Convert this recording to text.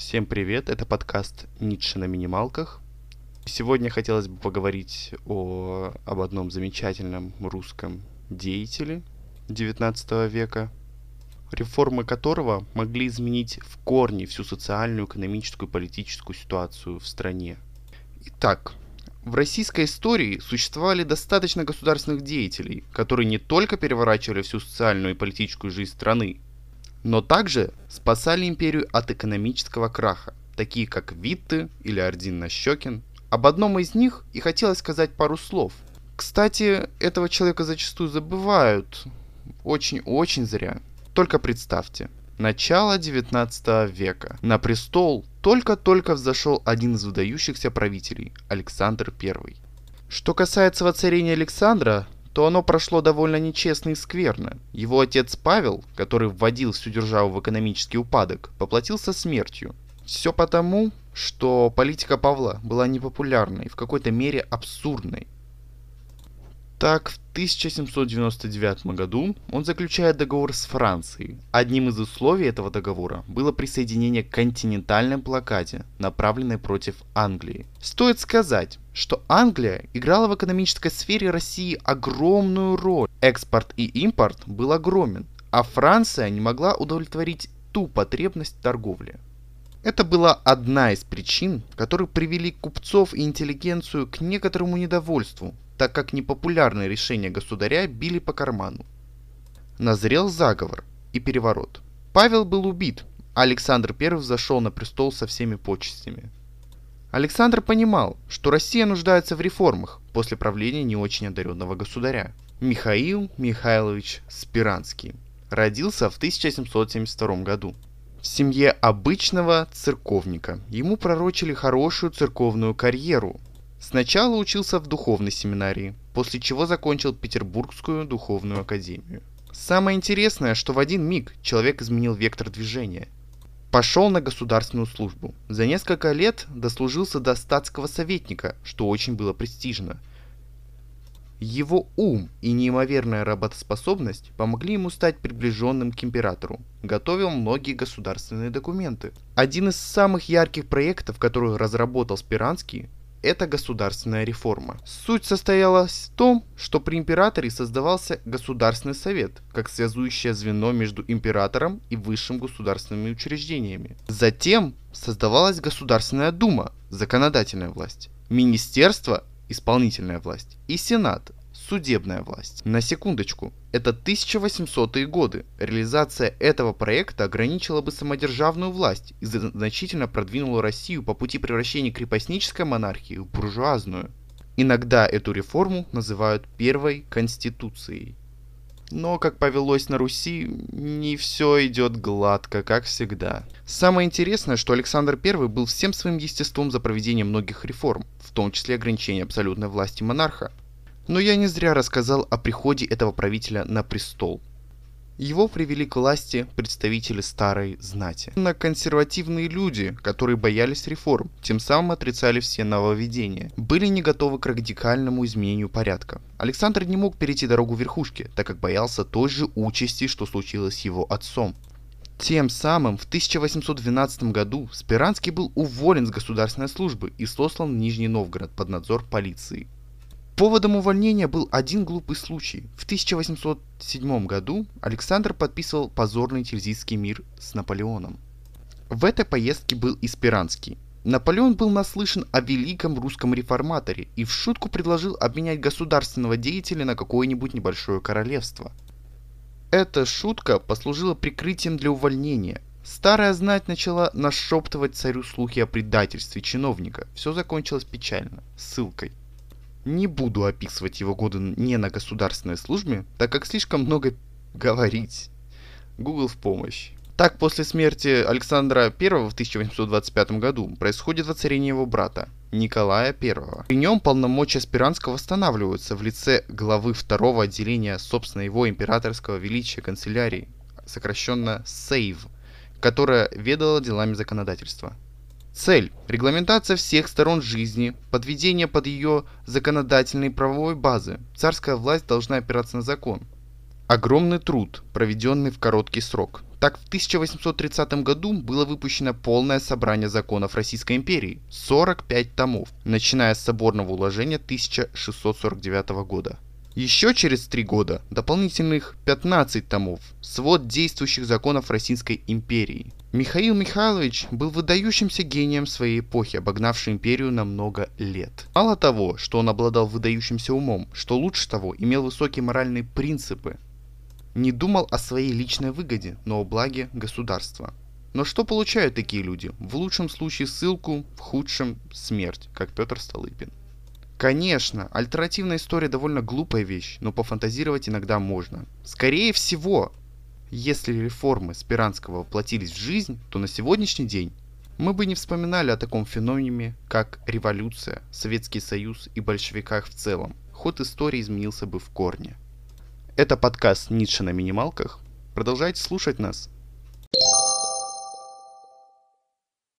Всем привет, это подкаст «Ницше на минималках». Сегодня хотелось бы поговорить о, об одном замечательном русском деятеле XIX века, реформы которого могли изменить в корне всю социальную, экономическую политическую ситуацию в стране. Итак, в российской истории существовали достаточно государственных деятелей, которые не только переворачивали всю социальную и политическую жизнь страны, но также спасали империю от экономического краха, такие как Витте или Ордин Нащекин. Об одном из них и хотелось сказать пару слов. Кстати, этого человека зачастую забывают. Очень-очень зря. Только представьте, начало 19 века. На престол только-только взошел один из выдающихся правителей, Александр I. Что касается воцарения Александра, то оно прошло довольно нечестно и скверно. Его отец Павел, который вводил всю державу в экономический упадок, поплатился смертью. Все потому, что политика Павла была непопулярной, в какой-то мере абсурдной. Так, в 1799 году он заключает договор с Францией. Одним из условий этого договора было присоединение к континентальной блокаде, направленной против Англии. Стоит сказать, что Англия играла в экономической сфере России огромную роль. Экспорт и импорт был огромен, а Франция не могла удовлетворить ту потребность в торговле. Это была одна из причин, которые привели купцов и интеллигенцию к некоторому недовольству так как непопулярные решения государя били по карману. Назрел заговор и переворот. Павел был убит, а Александр I зашел на престол со всеми почестями. Александр понимал, что Россия нуждается в реформах после правления не очень одаренного государя. Михаил Михайлович Спиранский родился в 1772 году. В семье обычного церковника ему пророчили хорошую церковную карьеру, Сначала учился в духовной семинарии, после чего закончил Петербургскую духовную академию. Самое интересное, что в один миг человек изменил вектор движения. Пошел на государственную службу. За несколько лет дослужился до статского советника, что очень было престижно. Его ум и неимоверная работоспособность помогли ему стать приближенным к императору. Готовил многие государственные документы. Один из самых ярких проектов, который разработал Спиранский, это государственная реформа. Суть состоялась в том, что при императоре создавался Государственный совет, как связующее звено между императором и высшим государственными учреждениями. Затем создавалась Государственная дума, законодательная власть, Министерство, исполнительная власть, и Сенат, судебная власть. На секундочку, это 1800-е годы. Реализация этого проекта ограничила бы самодержавную власть и значительно продвинула Россию по пути превращения крепостнической монархии в буржуазную. Иногда эту реформу называют первой конституцией. Но, как повелось на Руси, не все идет гладко, как всегда. Самое интересное, что Александр I был всем своим естеством за проведение многих реформ, в том числе ограничение абсолютной власти монарха. Но я не зря рассказал о приходе этого правителя на престол. Его привели к власти представители старой знати. На консервативные люди, которые боялись реформ, тем самым отрицали все нововведения, были не готовы к радикальному изменению порядка. Александр не мог перейти дорогу верхушки, так как боялся той же участи, что случилось с его отцом. Тем самым в 1812 году Спиранский был уволен с государственной службы и сослан в Нижний Новгород под надзор полиции. Поводом увольнения был один глупый случай. В 1807 году Александр подписывал позорный Тильзитский мир с Наполеоном. В этой поездке был и Спиранский. Наполеон был наслышан о великом русском реформаторе и в шутку предложил обменять государственного деятеля на какое-нибудь небольшое королевство. Эта шутка послужила прикрытием для увольнения. Старая знать начала нашептывать царю слухи о предательстве чиновника. Все закончилось печально, ссылкой. Не буду описывать его годы не на государственной службе, так как слишком много говорить. Google в помощь. Так, после смерти Александра I в 1825 году происходит воцарение его брата, Николая I. При нем полномочия Спиранского восстанавливаются в лице главы второго отделения собственно его императорского величия канцелярии, сокращенно СЕЙВ, которая ведала делами законодательства. Цель – регламентация всех сторон жизни, подведение под ее законодательной правовой базы. Царская власть должна опираться на закон. Огромный труд, проведенный в короткий срок. Так в 1830 году было выпущено полное собрание законов Российской империи, 45 томов, начиная с соборного уложения 1649 года. Еще через три года дополнительных 15 томов, свод действующих законов Российской империи. Михаил Михайлович был выдающимся гением своей эпохи, обогнавший империю на много лет. Мало того, что он обладал выдающимся умом, что лучше того, имел высокие моральные принципы. Не думал о своей личной выгоде, но о благе государства. Но что получают такие люди? В лучшем случае ссылку, в худшем смерть, как Петр Столыпин. Конечно, альтернативная история довольно глупая вещь, но пофантазировать иногда можно. Скорее всего, если реформы Спиранского воплотились в жизнь, то на сегодняшний день мы бы не вспоминали о таком феномене, как революция, Советский Союз и большевиках в целом. Ход истории изменился бы в корне. Это подкаст «Ницше на минималках». Продолжайте слушать нас.